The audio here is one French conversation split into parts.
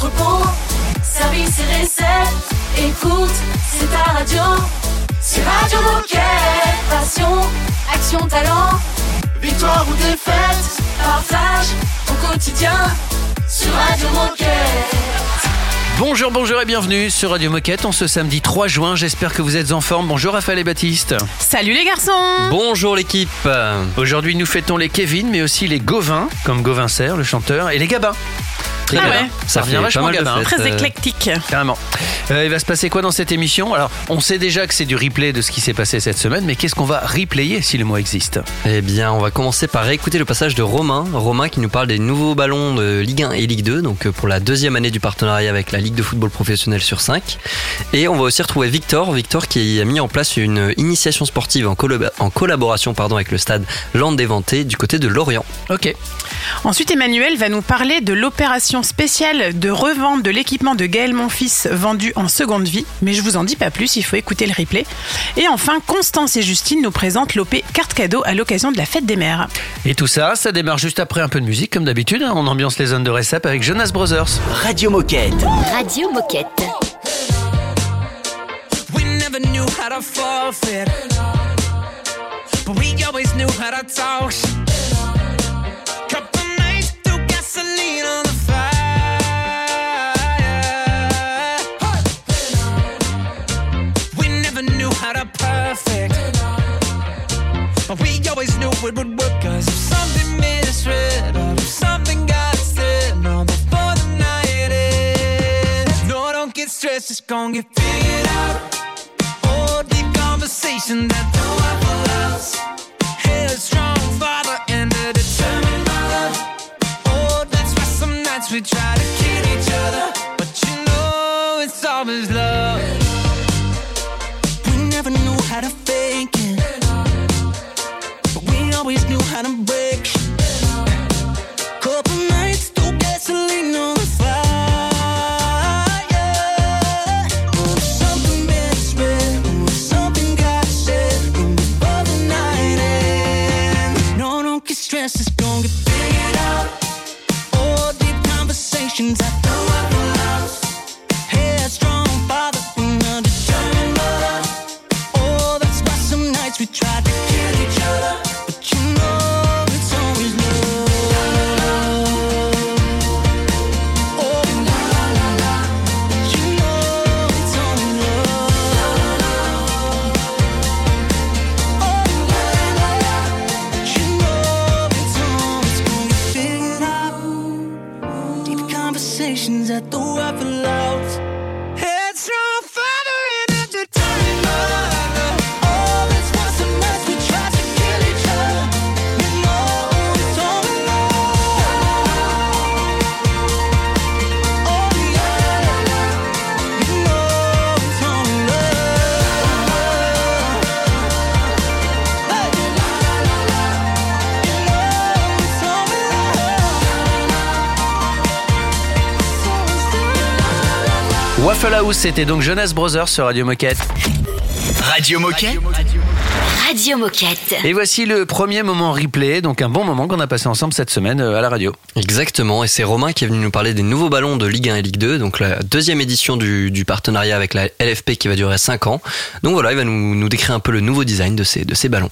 entrepôt, service et recettes. Écoute, c'est ta radio. C'est Radio Moquette. Passion, action, talent. Victoire ou défaite, partage au quotidien sur Radio Moquette. Bonjour, bonjour et bienvenue sur Radio Moquette. On ce samedi 3 juin. J'espère que vous êtes en forme. Bonjour Raphaël et Baptiste. Salut les garçons Bonjour l'équipe Aujourd'hui, nous fêtons les Kevin, mais aussi les Gauvin, comme Gauvin Serre, le chanteur, et les Gabins. Ah ouais. Ça revient vachement mal fêtes. Très Euh, éclectique. Carrément. Euh, il va se passer quoi dans cette émission? Alors, on sait déjà que c'est du replay de ce qui s'est passé cette semaine, mais qu'est-ce qu'on va replayer si le mot existe? Eh bien, on va commencer par écouter le passage de Romain. Romain qui nous parle des nouveaux ballons de Ligue 1 et Ligue 2, donc euh, pour la deuxième année du partenariat avec la Ligue de football professionnel sur 5. Et on va aussi retrouver Victor, Victor qui a mis en place une initiation sportive en, collab- en collaboration pardon, avec le stade Land des Ventés du côté de Lorient. Ok. Ensuite, Emmanuel va nous parler de l'opération spéciale de revente de l'équipement de Gaël Monfils vendu en seconde vie. Mais je vous en dis pas plus, il faut écouter le replay. Et enfin, Constance et Justine nous présentent l'OP carte cadeau à l'occasion de la fête des mères. Et tout ça, ça démarre juste après un peu de musique, comme d'habitude. hein. On ambiance les zones de récep avec Jonas Brothers. Radio Moquette. Radio Moquette. We never knew how to forfeit. But we always knew how to talk. Perfect. But we always knew it would work. Cause if something misread, or if something got us said, no, before the night ends. No, don't get stressed, it's gonna get figured out. Oh, deep conversation that don't have else. Headstrong father and a determined mother. Oh, that's why some nights we try to kill each other. But you know it's always love. We never knew how to fake it. But we always knew how to break. Couple nights through gasoline on the fire. Oh, something misread. Oh, something got said. Oh, before the night ends. No, don't get stressed. It's gonna get figured out. Oh, deep conversations I c'était donc Jonas Brothers sur Radio Moquette. Radio Moquette. Radio Moquette. Et voici le premier moment replay, donc un bon moment qu'on a passé ensemble cette semaine euh, à la radio. Exactement, et c'est Romain qui est venu nous parler des nouveaux ballons de Ligue 1 et Ligue 2, donc la deuxième édition du, du partenariat avec la LFP qui va durer 5 ans. Donc voilà, il va nous, nous décrire un peu le nouveau design de ces, de ces ballons.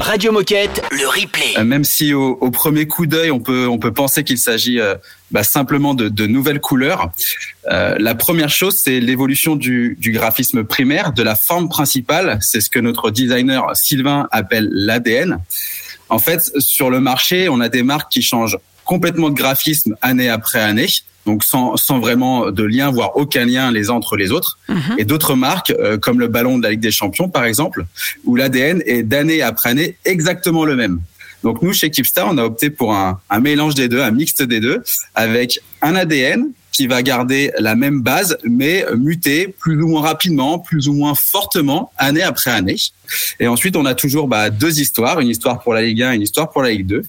Radio Moquette. Le replay. Euh, Même si au, au premier coup d'œil, on peut, on peut penser qu'il s'agit euh, bah, simplement de, de nouvelles couleurs. Euh, la première chose, c'est l'évolution du, du graphisme primaire, de la forme principale. C'est ce que notre designer Sylvain appelle l'ADN. En fait, sur le marché, on a des marques qui changent complètement de graphisme année après année, donc sans, sans vraiment de lien, voire aucun lien les uns entre les autres. Et d'autres marques, euh, comme le ballon de la Ligue des Champions, par exemple, où l'ADN est d'année après année exactement le même. Donc nous, chez Keepstar, on a opté pour un, un mélange des deux, un mixte des deux, avec un ADN qui va garder la même base, mais muter plus ou moins rapidement, plus ou moins fortement, année après année. Et ensuite, on a toujours bah, deux histoires, une histoire pour la Ligue 1 et une histoire pour la Ligue 2.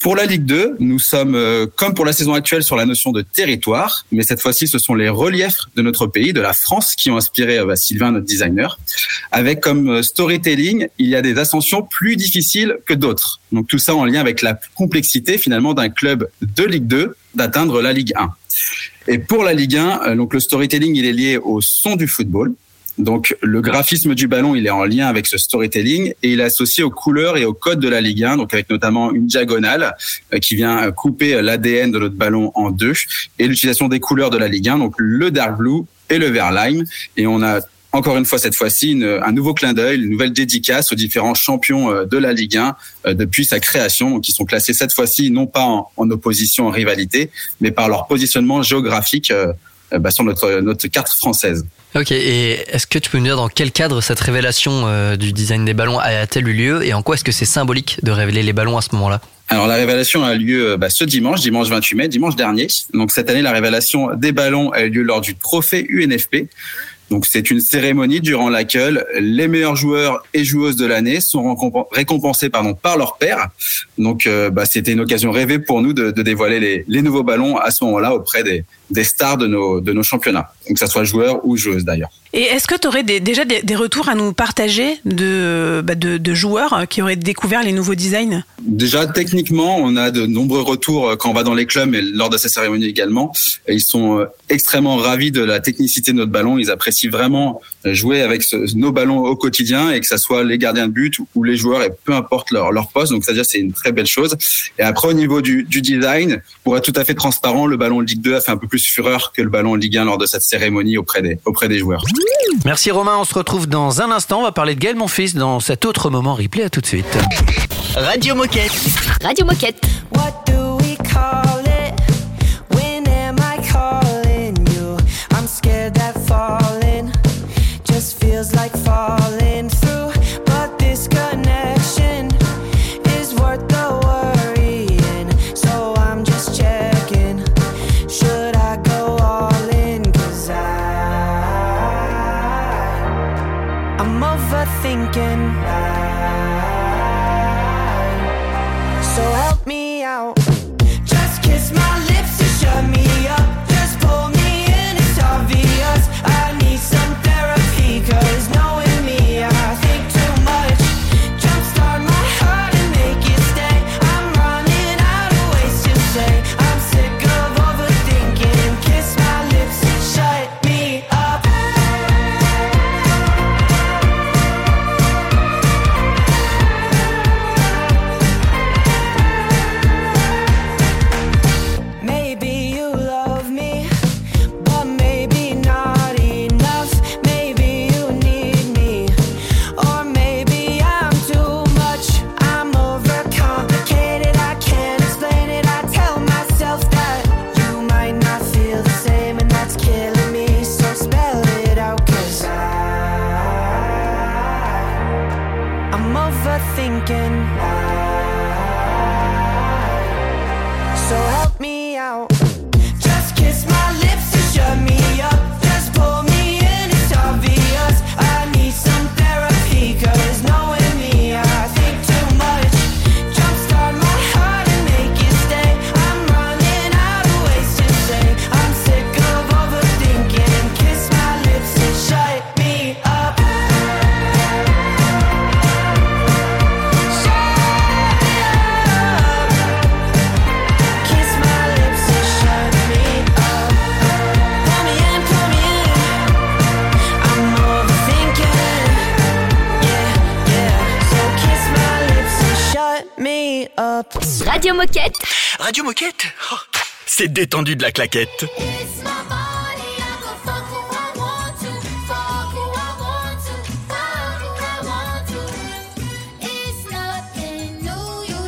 Pour la Ligue 2, nous sommes, euh, comme pour la saison actuelle, sur la notion de territoire, mais cette fois-ci, ce sont les reliefs de notre pays, de la France, qui ont inspiré euh, bah, Sylvain, notre designer. Avec comme euh, storytelling, il y a des ascensions plus difficiles que d'autres. Donc tout ça en lien avec la complexité finalement d'un club de Ligue 2 d'atteindre la Ligue 1. Et pour la Ligue 1, euh, donc le storytelling, il est lié au son du football. Donc le graphisme du ballon, il est en lien avec ce storytelling et il est associé aux couleurs et aux codes de la Ligue 1, donc avec notamment une diagonale euh, qui vient couper l'ADN de notre ballon en deux et l'utilisation des couleurs de la Ligue 1, donc le dark blue et le vert lime. Et on a encore une fois cette fois-ci un nouveau clin d'œil, une nouvelle dédicace aux différents champions euh, de la Ligue 1 euh, depuis sa création, qui sont classés cette fois-ci non pas en, en opposition, en rivalité, mais par leur positionnement géographique euh, euh, bah, sur notre notre carte française. Ok, et est-ce que tu peux nous dire dans quel cadre cette révélation euh, du design des ballons a-t-elle eu lieu et en quoi est-ce que c'est symbolique de révéler les ballons à ce moment-là? Alors la révélation a lieu euh, bah, ce dimanche, dimanche 28 mai, dimanche dernier. Donc cette année, la révélation des ballons a eu lieu lors du trophée UNFP. Donc c'est une cérémonie durant laquelle les meilleurs joueurs et joueuses de l'année sont récompen- récompensés pardon, par leur père. Donc euh, bah, c'était une occasion rêvée pour nous de, de dévoiler les, les nouveaux ballons à ce moment-là auprès des, des stars de nos, de nos championnats. Donc que ça soit joueurs ou joueuses d'ailleurs. Et est-ce que tu aurais déjà des, des retours à nous partager de, bah, de, de joueurs qui auraient découvert les nouveaux designs? Déjà, techniquement, on a de nombreux retours euh, quand on va dans les clubs et lors de ces cérémonies également. Ils sont euh, extrêmement ravis de la technicité de notre ballon. Ils apprécient vraiment euh, jouer avec ce- nos ballons au quotidien et que ça soit les gardiens de but ou les joueurs et peu importe leur, leur poste. Donc, c'est-à-dire c'est une très belle chose. Et après, au niveau du, du design, pour être tout à fait transparent, le ballon Ligue 2 a fait un peu plus fureur que le ballon Ligue 1 lors de cette cérémonie auprès des, auprès des joueurs. Merci Romain, on se retrouve dans un instant. On va parler de Gaël Monfils dans cet autre moment replay. À tout de suite. Radio Moquette. Radio Moquette. What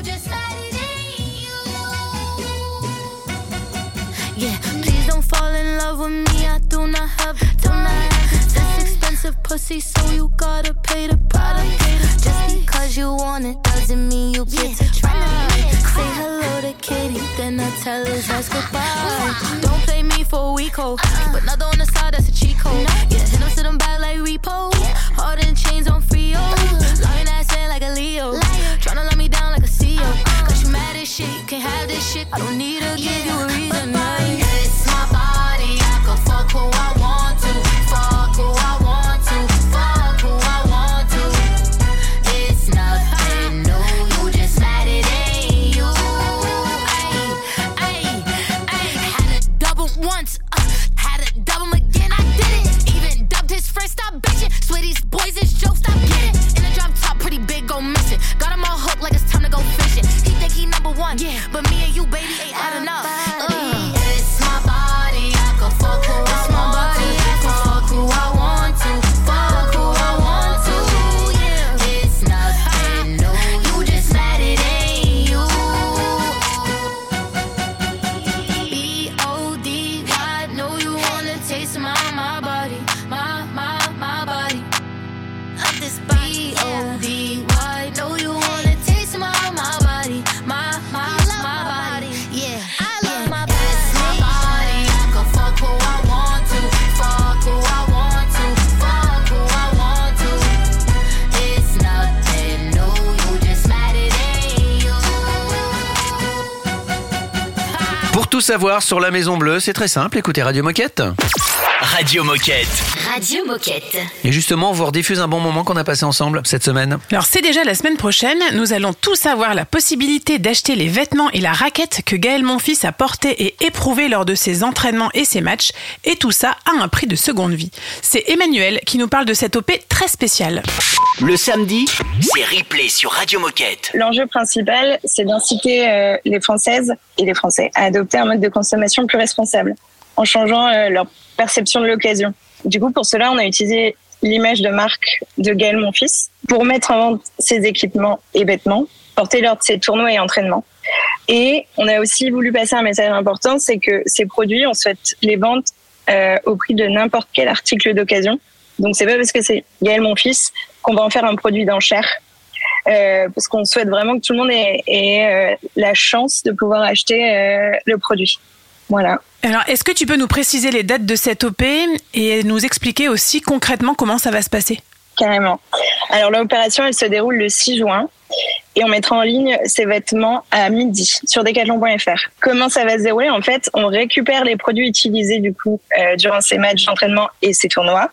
just let it in you. Yeah, please don't fall in love with me. I do not have pussy, so you gotta pay the price. Just because you want it doesn't mean you get to try. Say hello to Katie, then I tell his ass goodbye. Don't play me for a week, ho. Keep another on the side, that's a cheat code. Yeah, hit him, sit him back like repo. Hard in chains on Frio. Lying ass in like a Leo. Tryna let me down like a CEO. Cause you mad as shit, you can't have this shit. I don't need to give you a reason. nah. Savoir sur la Maison Bleue, c'est très simple, écoutez Radio Moquette. Radio Moquette. Radio Moquette. Et justement, on vous rediffuse un bon moment qu'on a passé ensemble cette semaine. Alors c'est déjà la semaine prochaine, nous allons tous avoir la possibilité d'acheter les vêtements et la raquette que Gaël Monfils a porté et éprouvé lors de ses entraînements et ses matchs, et tout ça à un prix de seconde vie. C'est Emmanuel qui nous parle de cette OP très spéciale. Le samedi, c'est replay sur Radio Moquette. L'enjeu principal, c'est d'inciter euh, les Françaises et les Français à adopter un mode de consommation plus responsable, en changeant euh, leur perception de l'occasion. Du coup, pour cela, on a utilisé l'image de marque de Gaël Monfils pour mettre en vente ses équipements et vêtements portés lors de ses tournois et entraînements. Et on a aussi voulu passer un message important, c'est que ces produits, on souhaite les vendre euh, au prix de n'importe quel article d'occasion. Donc c'est pas parce que c'est Gaël Monfils qu'on va en faire un produit d'enchère. Euh, parce qu'on souhaite vraiment que tout le monde ait, euh, la chance de pouvoir acheter le produit. Voilà. Alors est-ce que tu peux nous préciser les dates de cette OP et nous expliquer aussi concrètement comment ça va se passer? Carrément. Alors l'opération, elle se déroule le 6 juin et on mettra en ligne ces vêtements à midi sur decathlon.fr. Comment ça va se dérouler? En fait, on récupère les produits utilisés du coup euh, durant ces matchs d'entraînement et ces tournois.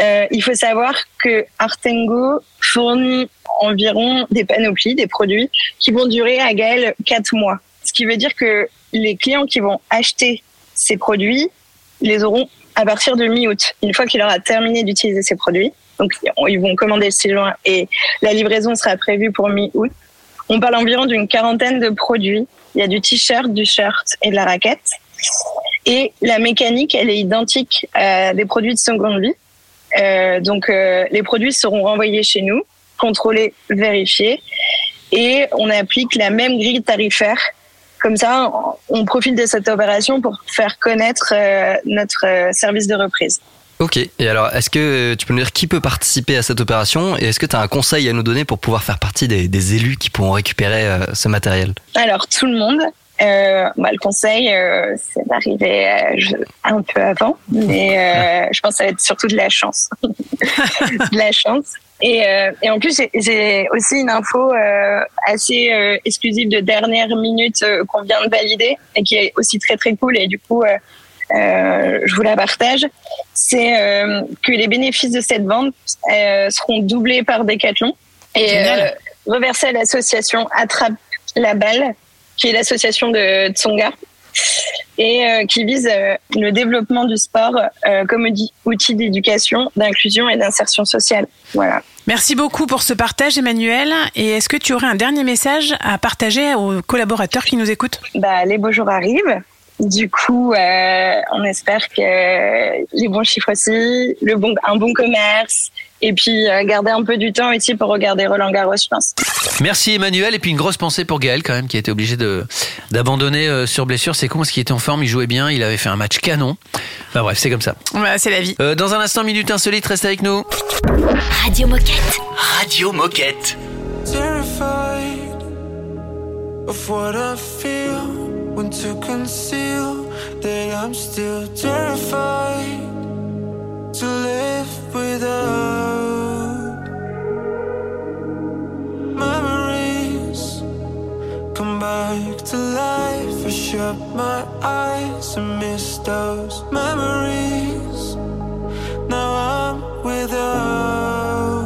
Euh, il faut savoir que Artengo fournit environ des panoplies, des produits qui vont durer à Gaël 4 mois. Ce qui veut dire que les clients qui vont acheter ces produits les auront à partir de mi-août, une fois qu'il aura terminé d'utiliser ces produits. Donc, ils vont commander le 6 juin et la livraison sera prévue pour mi-août. On parle environ d'une quarantaine de produits. Il y a du t-shirt, du shirt et de la raquette. Et la mécanique, elle est identique à des produits de seconde vie. Euh, donc, euh, les produits seront renvoyés chez nous, contrôlés, vérifiés. Et on applique la même grille tarifaire. Comme ça, on profite de cette opération pour faire connaître euh, notre euh, service de reprise. Ok, et alors est-ce que tu peux nous dire qui peut participer à cette opération et est-ce que tu as un conseil à nous donner pour pouvoir faire partie des, des élus qui pourront récupérer euh, ce matériel? Alors, tout le monde. Euh, bah, le conseil, euh, c'est d'arriver euh, un peu avant, mais euh, je pense que ça va être surtout de la chance. de la chance. Et, euh, et en plus, j'ai- aussi une info euh, assez euh, exclusive de dernière minute euh, qu'on vient de valider et qui est aussi très très cool. Et du coup, je vous la partage. C'est euh, que les bénéfices de cette vente euh, seront doublés par Decathlon et euh, reversés à l'association Attrape la balle, qui est l'association de Tsonga et euh, qui vise euh, le développement du sport euh, comme outil- outil d'éducation, d'inclusion et d'insertion sociale. Voilà. Merci beaucoup pour ce partage Emmanuel et est-ce que tu aurais un dernier message à partager aux collaborateurs qui nous écoutent? Bah, les beaux jours arrivent. Du coup, euh, on espère que les bons chiffres aussi, le bon, un bon commerce, et puis euh, garder un peu du temps aussi pour regarder Roland Garros, je pense. Merci Emmanuel et puis une grosse pensée pour Gaël quand même qui a été obligé de d'abandonner euh, sur blessure. C'est con parce qu'il était en forme, il jouait bien, il avait fait un match canon. Enfin bref, c'est comme ça. Voilà, C'est la vie. Euh, dans un instant, minute insolite, reste avec nous. Radio Moquette. Radio Moquette. terrified of what I feel when to conceal that I'm still terrified to live without. Memories come back to life I shut my eyes and miss those memories. Now I'm without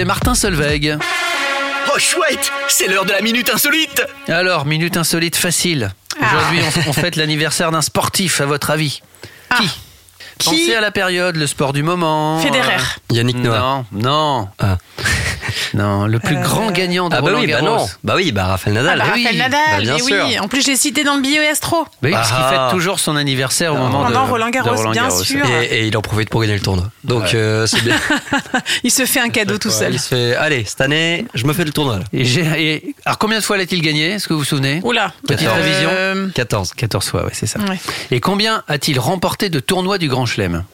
Martin Solveig. Oh chouette, c'est l'heure de la minute insolite. Alors, minute insolite facile. Aujourd'hui, on, on fête l'anniversaire d'un sportif, à votre avis Qui Pensez à la période, le sport du moment. Federer. euh, Yannick Noah. Non, non. Ah. Non, le plus Euh, grand gagnant de Ah bah Roland oui, bah Garros. non. Bah oui, bah Raphaël Ah Nadal. bah, Eh oui, Raphaël bah, Nadal, bien mais oui. sûr. En plus, je l'ai cité dans le bio et Astro. Oui, parce qu'il Ah. fête toujours son anniversaire au Ah. moment de Roland Garros, de bien sûr. Et, et il en profite pour gagner le tournoi. Donc Ouais. euh, c'est bien. Il se fait un cadeau tout seul. Il se fait, allez, cette année, je me fais le tournoi. Là. Et j'ai- et- alors, combien de fois l'a-t-il gagné Est-ce que vous vous souvenez? Oula. Petite révision. Euh, 14. 14 fois, ouais, c'est ça. Ouais. Et combien a-t-il remporté de tournois du Grand Chelem?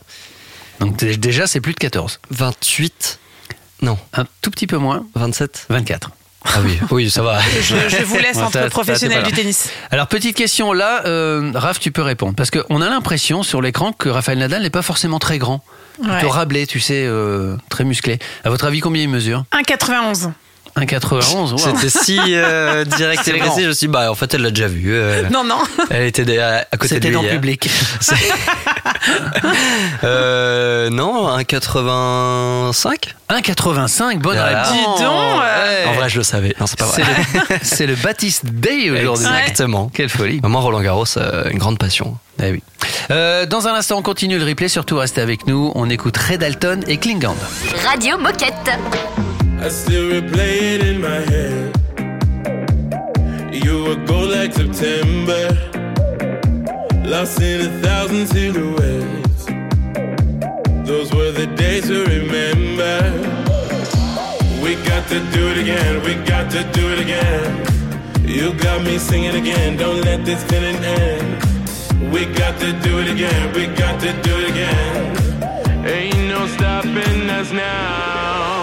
Donc dé- déjà, c'est plus de 14. 28. Non, Un tout petit peu moins, 27. 24. Ah oui, oui, ça va. je, je vous laisse Ouais, entre professionnels du tennis. Alors, petite question là, euh, Raph, tu peux répondre. Parce qu'on a l'impression sur l'écran que Raphaël Nadal n'est pas forcément très grand. Ouais. Plutôt rablé, tu sais, euh, très musclé. À votre avis, combien il mesure? 1,91. 1,91 wow. C'était si euh, direct et précis. Je me suis dit, bah en fait, elle l'a déjà vu. euh, Non, non. Elle était à, à côté de C'était lui dans le hier. public. Euh, non, un 85 1,85, bonne Voilà. réponse. Dis donc, Ouais. En vrai, je le savais. Non, c'est pas vrai. le, c'est le Baptiste Day aujourd'hui. Exactement. Quelle folie. Maman Roland Garros, euh, une grande passion. Eh oui. Euh, dans un instant, on continue le replay. Surtout, restez avec nous. On écoute Red Alton et Klingand. Radio Moquette. I still replay it in my head. You will go like September. Lost in a thousand silhouettes. Those were the days to remember. We got to do it again, we got to do it again. You got me singing again, don't let this feeling end. We got to do it again, we got to do it again. Ain't no stopping us now.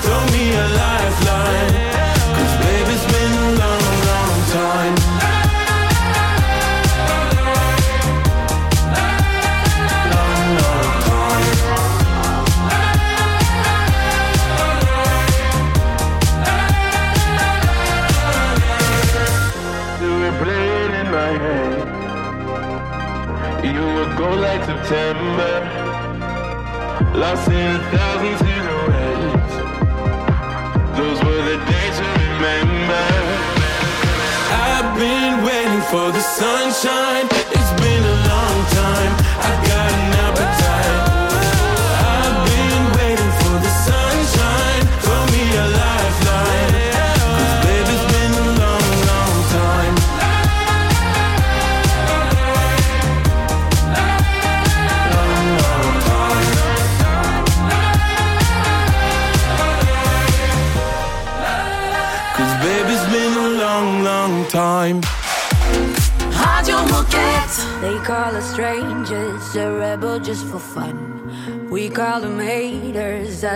Throw me a lifeline. September, lost in a thousand silhouettes. Those were the days to remember. I've been waiting for the sunshine.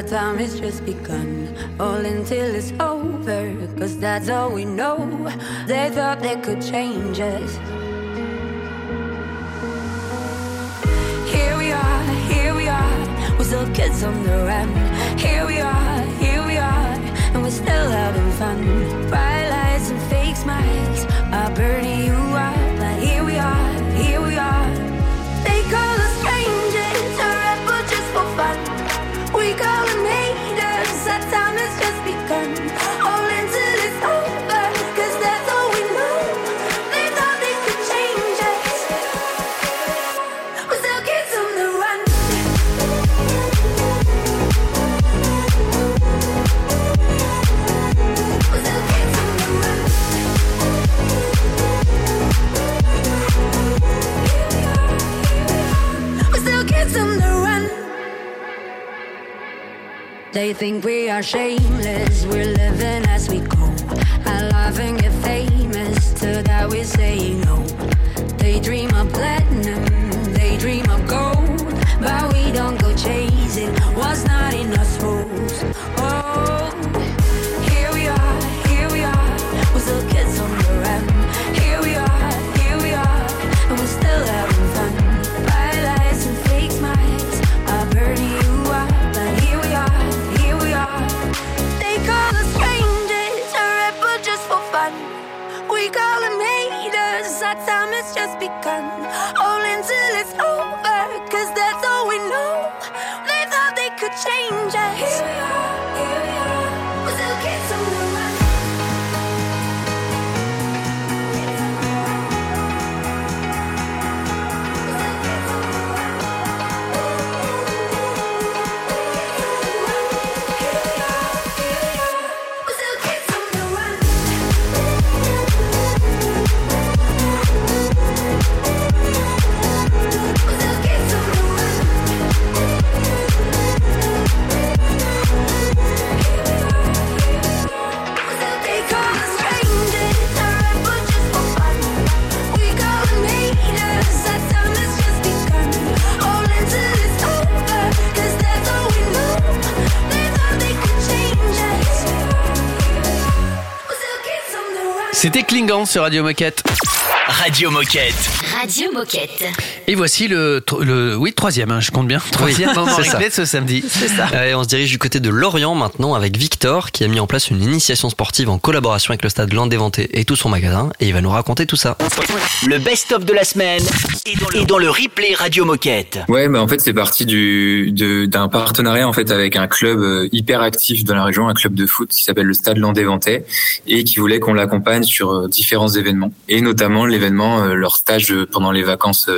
Our time has just begun. All until it's over, cause that's all we know. They thought they could change us. Here we are, here we are, we're still kids on the run. Here we are, here we are, and we're still having fun. Bright lights and fake smiles are burning you They think we are shameless, we're living as we go. And get famous, Klingon sur Radio Moquette. Radio Moquette. Radio Moquette. Et voici le, le oui, troisième, hein, je compte bien. Troisième Oui, moment c'est ça. replay de ce samedi. C'est ça. Euh, Et on se dirige du côté de Lorient maintenant avec Victor qui a mis en place une initiation sportive en collaboration avec le stade Landéventé et tout son magasin et il va nous raconter tout ça. Le best-of de la semaine est dans le replay Radio Moquette. Ouais, bah en fait c'est parti du de- d'un partenariat en fait avec un club euh, hyper actif dans la région, un club de foot qui s'appelle le Stade Landéventais et qui voulait qu'on l'accompagne sur euh, différents événements et notamment l'événement euh, leur stage pendant les vacances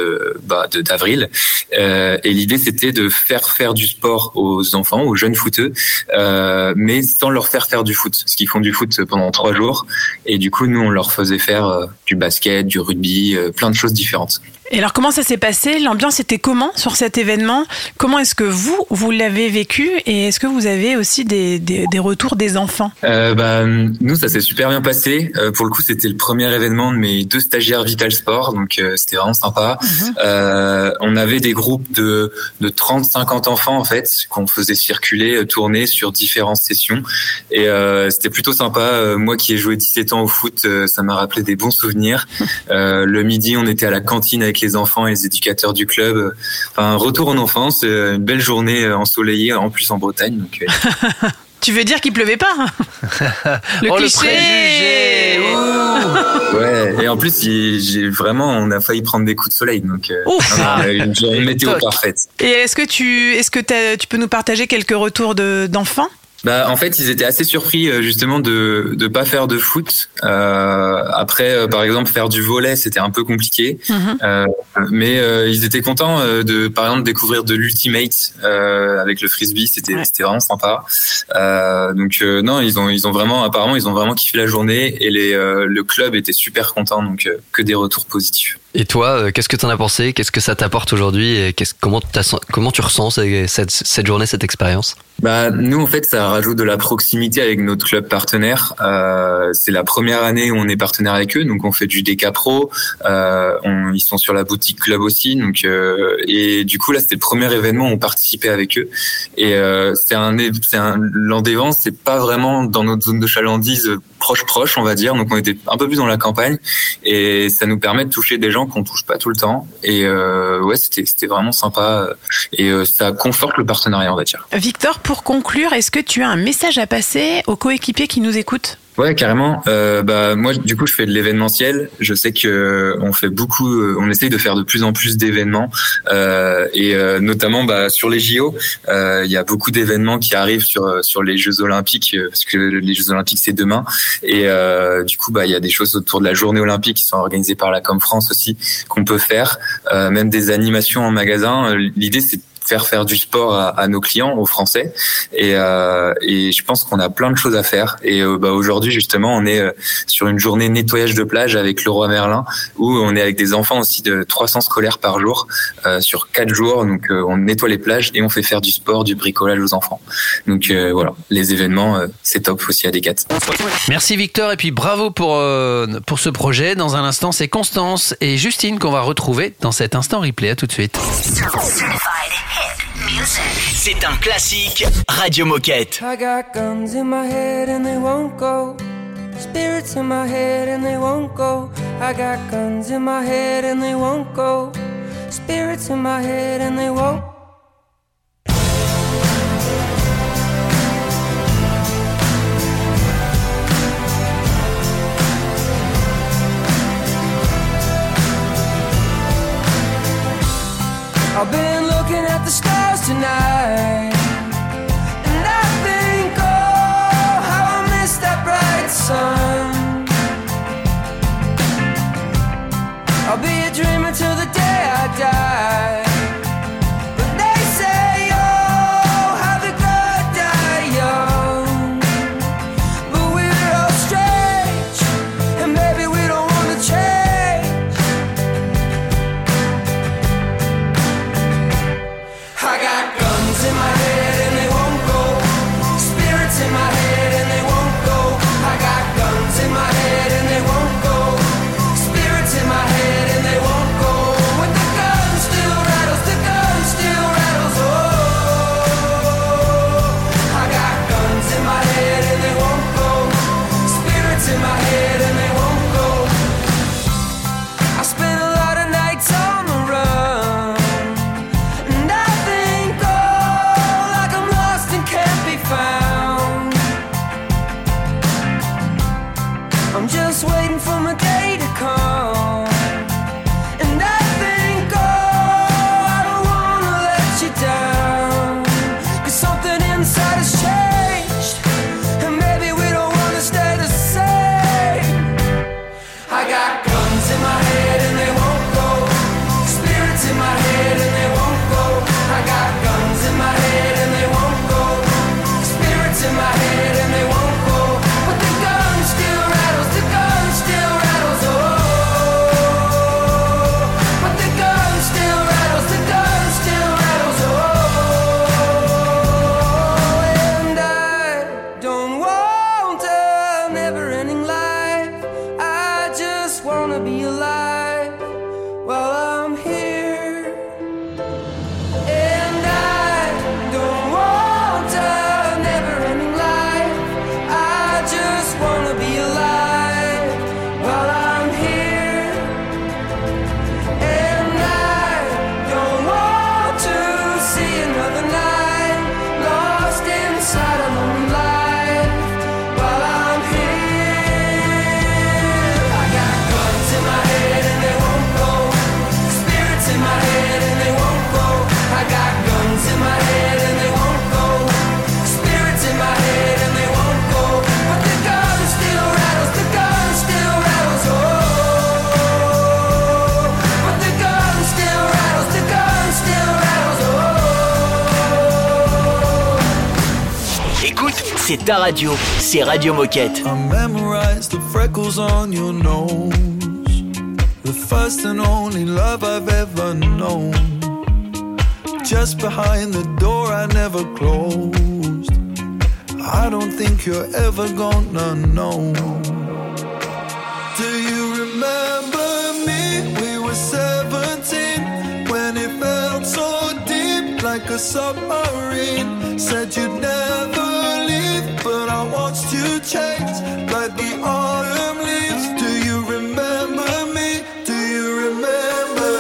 bah, de d'avril. Euh, et l'idée c'était de faire faire du sport aux enfants, aux jeunes footeux, euh, mais sans leur faire faire du foot, parce qu'ils font du foot pendant trois jours et du coup nous on leur faisait faire euh, du basket, du rugby, euh, plein de choses différentes. Et alors, comment ça s'est passé? L'ambiance était comment sur cet événement? Comment est-ce que vous, vous l'avez vécu? Et est-ce que vous avez aussi des, des, des retours des enfants? Euh, bah, nous, ça s'est super bien passé. Euh, pour le coup, c'était le premier événement de mes deux stagiaires Vital Sport, donc euh, c'était vraiment sympa. Euh, on avait des groupes de, de 30-50 enfants, en fait, qu'on faisait circuler, euh, tourner sur différentes sessions. Et euh, c'était plutôt sympa. Euh, moi qui ai joué 17 ans au foot, euh, ça m'a rappelé des bons souvenirs. Euh, le midi, on était à la cantine avec les enfants et les éducateurs du club. Enfin, un retour en enfance, euh, une belle journée euh, ensoleillée, en plus en Bretagne. Donc, euh, Tu veux dire qu'il pleuvait pas Le oh, cliché le préjugé ouh. Ouais, et en plus, j'ai vraiment, on a failli prendre des coups de soleil, donc euh, Ouf. non, non, on a eu une journée météo parfaite. Et est-ce que tu, est-ce que tu peux nous partager quelques retours de, d'enfants? Bah, en fait, ils étaient assez surpris euh, justement de de pas faire de foot. Euh, après, euh, par exemple, faire du volet, c'était un peu compliqué, Mhm. Euh, mais euh, ils étaient contents euh, de, par exemple, découvrir de l'ultimate euh, avec le frisbee. C'était Ouais. c'était vraiment sympa. Euh, donc euh, non, ils ont ils ont vraiment apparemment ils ont vraiment kiffé la journée et les euh, le club était super content, donc euh, que des retours positifs. Et toi, euh, qu'est-ce que tu en as pensé? Qu'est-ce que ça t'apporte aujourd'hui? Et comment, tu ressens cette, journée, cette expérience? Bah nous en fait ça rajoute de la proximité avec notre club partenaire. Euh, c'est la première année où on est partenaire avec eux, donc on fait du DK Pro. Euh, ils sont sur la boutique club aussi, donc et du coup là c'était le premier événement où on participait avec eux. Et c'est un un c'est pas vraiment dans notre zone de chalandise euh, proche proche on va dire, donc on était un peu plus dans la campagne et ça nous permet de toucher des gens qu'on touche pas tout le temps. Et euh, ouais c'était c'était vraiment sympa et euh, ça conforte le partenariat on va dire. Victor, pour conclure, est-ce que tu as un message à passer aux coéquipiers qui nous écoutent? Ouais, carrément. Euh, bah moi, du coup, je fais de l'événementiel. Je sais que euh, on fait beaucoup, euh, on essaye de faire de plus en plus d'événements, euh, et euh, notamment bah, sur les JO, euh, il y a beaucoup d'événements qui arrivent sur sur les Jeux Olympiques parce que les Jeux Olympiques c'est demain, et du coup, bah il y a des choses autour de la Journée Olympique qui sont organisées par la Com France aussi qu'on peut faire, même des animations en magasin. L'idée c'est faire faire du sport à, à nos clients, aux Français. Et, euh, et je pense qu'on a plein de choses à faire. Et euh, bah, aujourd'hui, justement, on est euh, sur une journée nettoyage de plage avec Leroy Merlin, où on est avec des enfants aussi de 300 scolaires par jour euh, sur quatre jours. Donc, euh, on nettoie les plages et on fait faire du sport, du bricolage aux enfants. Donc euh, voilà, les événements, c'est top aussi à Decat. Merci Victor et puis bravo pour, pour ce projet. Dans un instant, c'est Constance et Justine qu'on va retrouver dans cet instant replay. À tout de suite. C'est un classique Radio Moquette. I got guns in my head and they won't go. Spirits in my head and they won't go. I got guns in my head and they won't go. Spirits in my head and they won't. Tonight. C'est ta radio, c'est Radio Moquette. I memorized the freckles on your nose. The first and only love I've ever known. Just behind the door I never closed. I don't think you're ever gonna know. Do you remember me? We were 17 when it felt so deep like a submarine. Said you'd never but I watched you change like the autumn leaves. Do you remember me? Do you remember?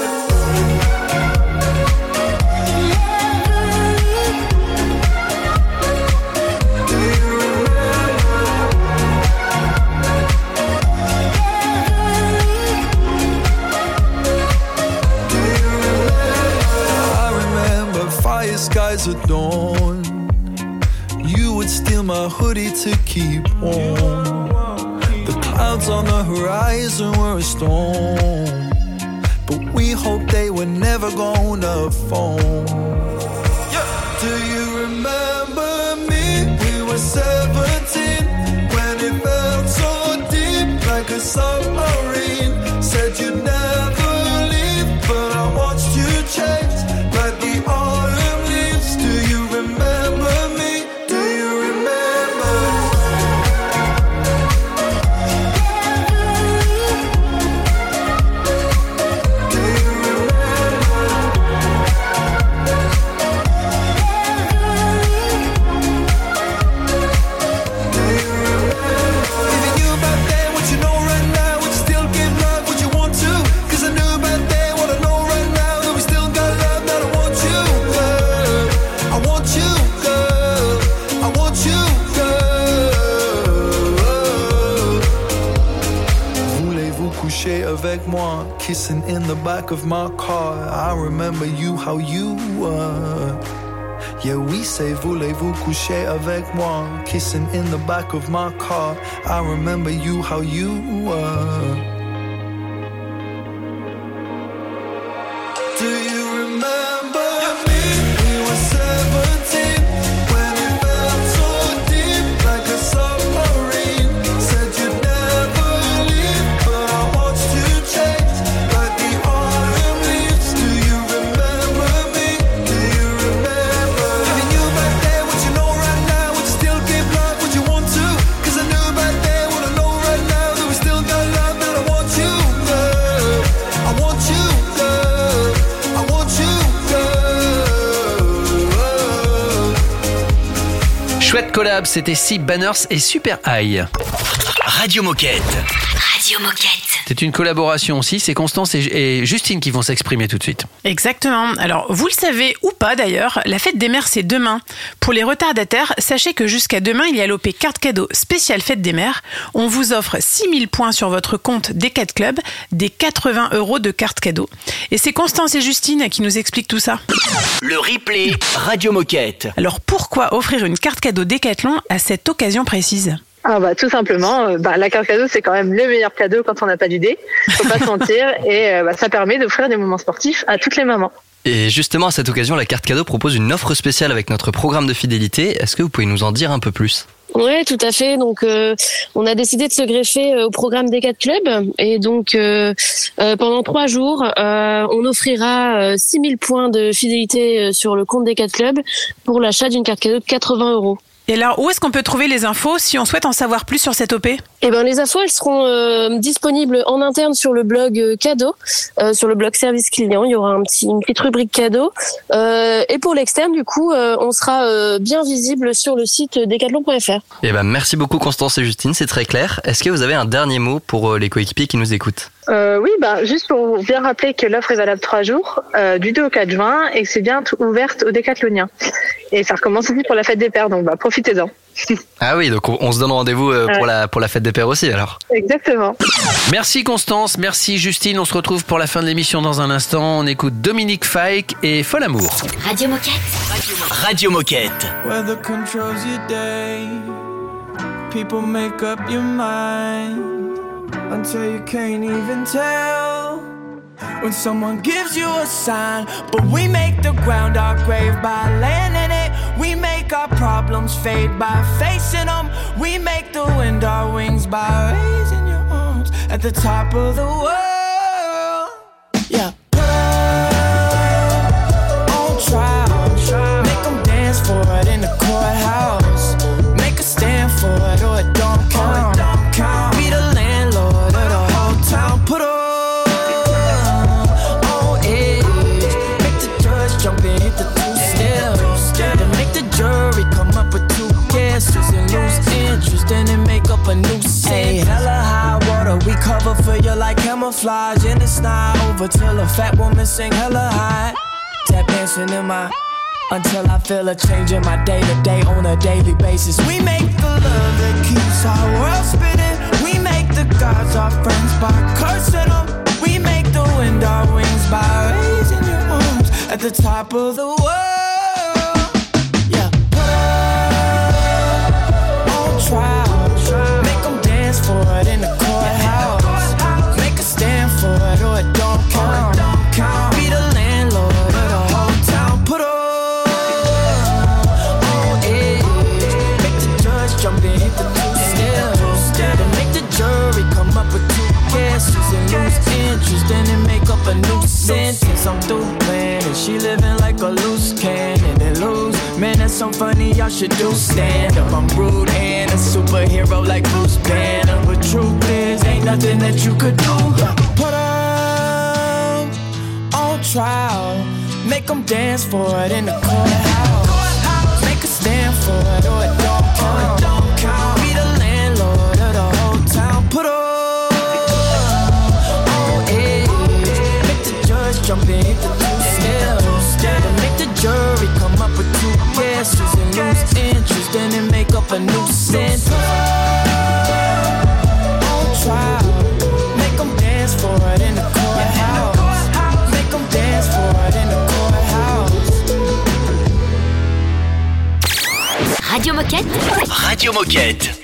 Do you I remember fire skies at dawn. My hoodie to keep warm. The clouds on the horizon were a storm. But we hoped they were never gonna fall. Kissing in the back of my car. I remember you, how you were. Yeah, we say voulez-vous coucher avec moi? Kissing in the back of my car. I remember you, how you were. C'était Six Banners et Super High. Radio Moquette. Radio Moquette. C'est une collaboration aussi, c'est Constance et, Justine qui vont s'exprimer tout de suite. Exactement. Alors, vous le savez ou pas d'ailleurs, la fête des mères, c'est demain. Pour les retardataires, sachez que jusqu'à demain, il y a l'OP carte cadeau spéciale fête des mères. On vous offre 6000 points sur votre compte des 4 clubs, des 80 euros de carte cadeau. Et c'est Constance et Justine qui nous expliquent tout ça. Le replay Radio Moquette. Alors, pourquoi offrir une carte cadeau Décathlon à cette occasion précise? Ah bah tout simplement, euh, bah, la carte cadeau c'est quand même le meilleur cadeau quand on n'a pas d'idée, faut pas se mentir, et euh, bah, ça permet d'offrir des moments sportifs à toutes les mamans. Et justement, à cette occasion, la carte cadeau propose une offre spéciale avec notre programme de fidélité. Est-ce que vous pouvez nous en dire un peu plus? Oui, tout à fait. Donc, euh, on a décidé de se greffer euh, au programme des quatre clubs. Et donc, euh, euh, pendant trois jours, euh, on offrira euh, 6000 points de fidélité euh, sur le compte des quatre clubs pour l'achat d'une carte cadeau de 80 euros. Et alors, où est-ce qu'on peut trouver les infos si on souhaite en savoir plus sur cette OP Eh ben, les infos, elles seront euh, disponibles en interne sur le blog euh, cadeau, euh, sur le blog service client. Il y aura un petit, une petite rubrique cadeau. Euh, et pour l'externe, du coup, euh, on sera euh, bien visible sur le site decathlon.fr. Eh ben, merci beaucoup Constance et Justine, c'est très clair. Est-ce que vous avez un dernier mot pour les coéquipiers qui nous écoutent? Euh, oui, bah, juste pour bien rappeler que l'offre est valable trois jours, euh, du 2 au 4 juin, et que c'est bien ouverte aux décathloniens. Et ça recommence aussi pour la fête des pères, donc bah, profitez-en. Ah oui, donc on, se donne rendez-vous euh, pour, Ouais. la, pour la fête des pères aussi alors. Exactement. Merci Constance, merci Justine. On se retrouve pour la fin de l'émission dans un instant. On écoute Dominique Fike et Fol Amour. Radio Moquette. Radio Moquette. Weather controls your day. People make up your mind until you can't even tell. When someone gives you a sign, but we make the ground our grave by laying in it. We make our problems fade by facing them. We make the wind our wings by raising your arms at the top of the world. Camouflage. And it's over till a fat woman sing hella high. Tap dancing in my until I feel a change in my day to day on a daily basis. We make the love that keeps our world spinning. We make the gods our friends by cursing them. We make the wind our wings by raising your arms at the top of the world. Sentence. I'm through and she living like a loose cannon and lose. Man, that's so funny. Y'all should do stand up. I'm rude and a superhero like Bruce Banner. But truth is, ain't nothing that you could do. Put her on trial. Make them dance for it in the courthouse. Make a stand for it or it don't count. The jump and hit the two steps. Then make the jury come up with two guesses and lose interest. Then they make up a new sentence. On trial. Make them dance for it in the courthouse. Make them dance for it in the courthouse. Radio Moquette. Radio Moquette.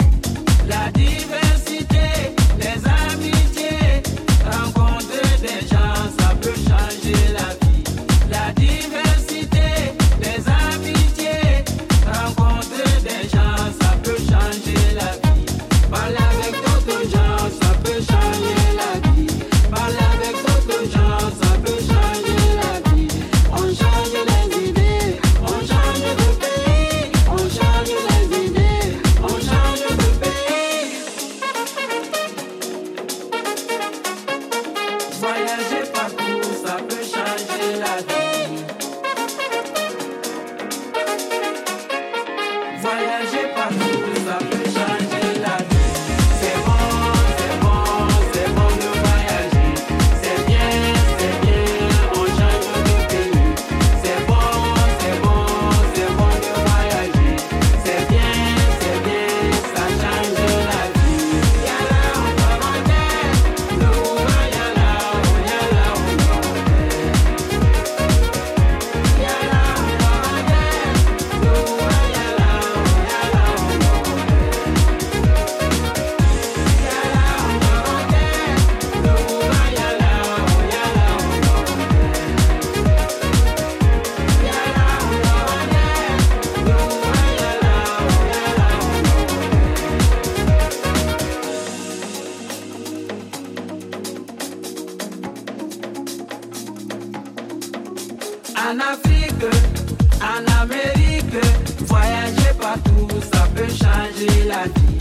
tout ça peut changer la vie.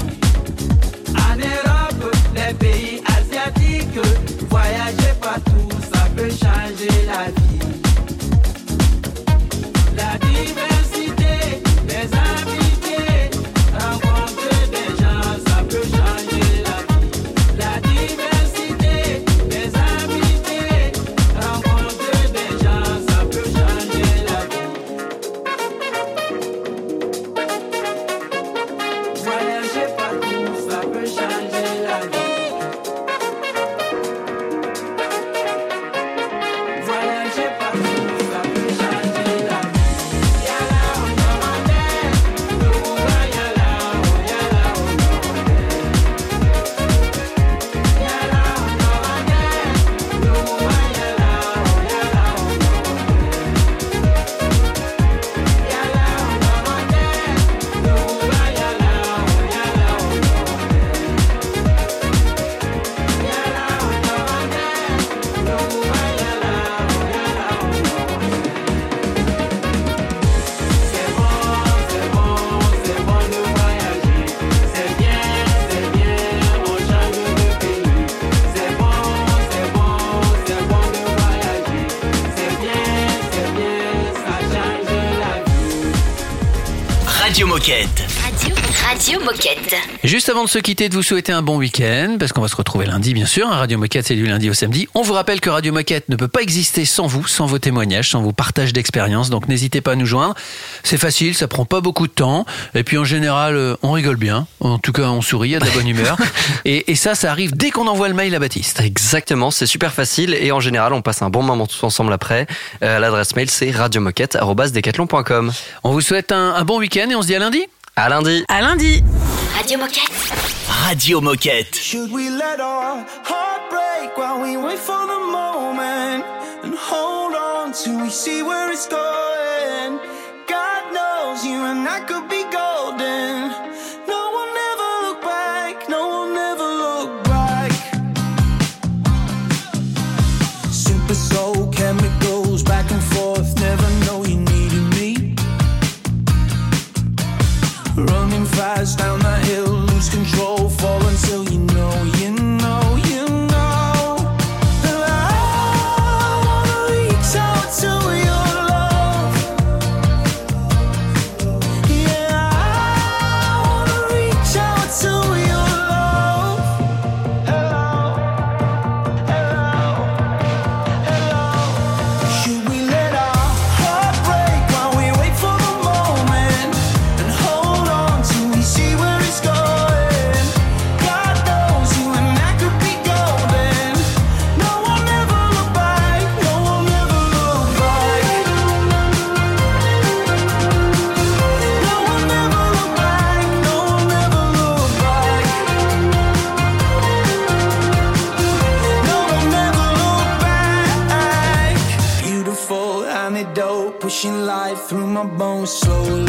En Europe, les pays asiatiques, voyager partout, ça peut changer la vie. La vie Juste avant de se quitter, de vous souhaiter un bon week-end, parce qu'on va se retrouver lundi, bien sûr. Radio Moquette, c'est du lundi au samedi. On vous rappelle que Radio Moquette ne peut pas exister sans vous, sans vos témoignages, sans vos partages d'expériences. Donc n'hésitez pas à nous joindre. C'est facile, ça prend pas beaucoup de temps. Et puis en général, euh, on rigole bien. En tout cas, on sourit, il y a de la bonne humeur. Et, ça, ça arrive dès qu'on envoie le mail à Baptiste. Exactement, c'est super facile. Et en général, on passe un bon moment tous ensemble après. Euh, L'adresse mail, c'est radiomoquette.com. On vous souhaite un bon week-end et on se dit à lundi. À lundi. À lundi. Radio Moquette. Radio Moquette. Should we let our heart break while we wait for the moment and hold on till we see where it's going? eyes down my bones slowly.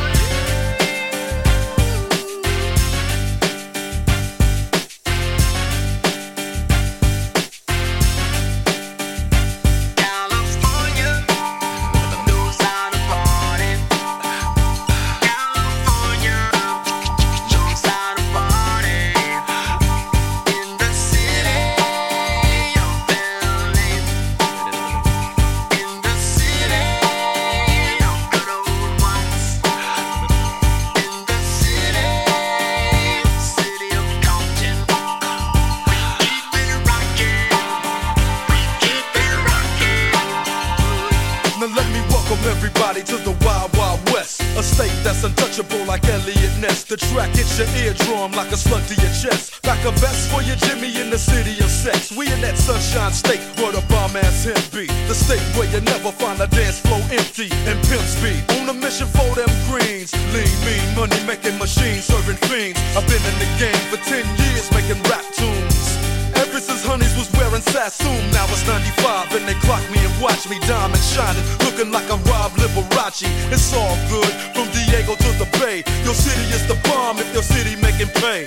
was 95 and they clocked me and watched me diamond shining, looking like I'm Rob Liberace. It's all good from Diego to the Bay. Your city is the bomb if your city making pay.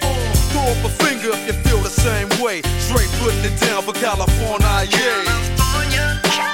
Throw up a finger if you feel the same way. Straight putting it down for California, yeah. California.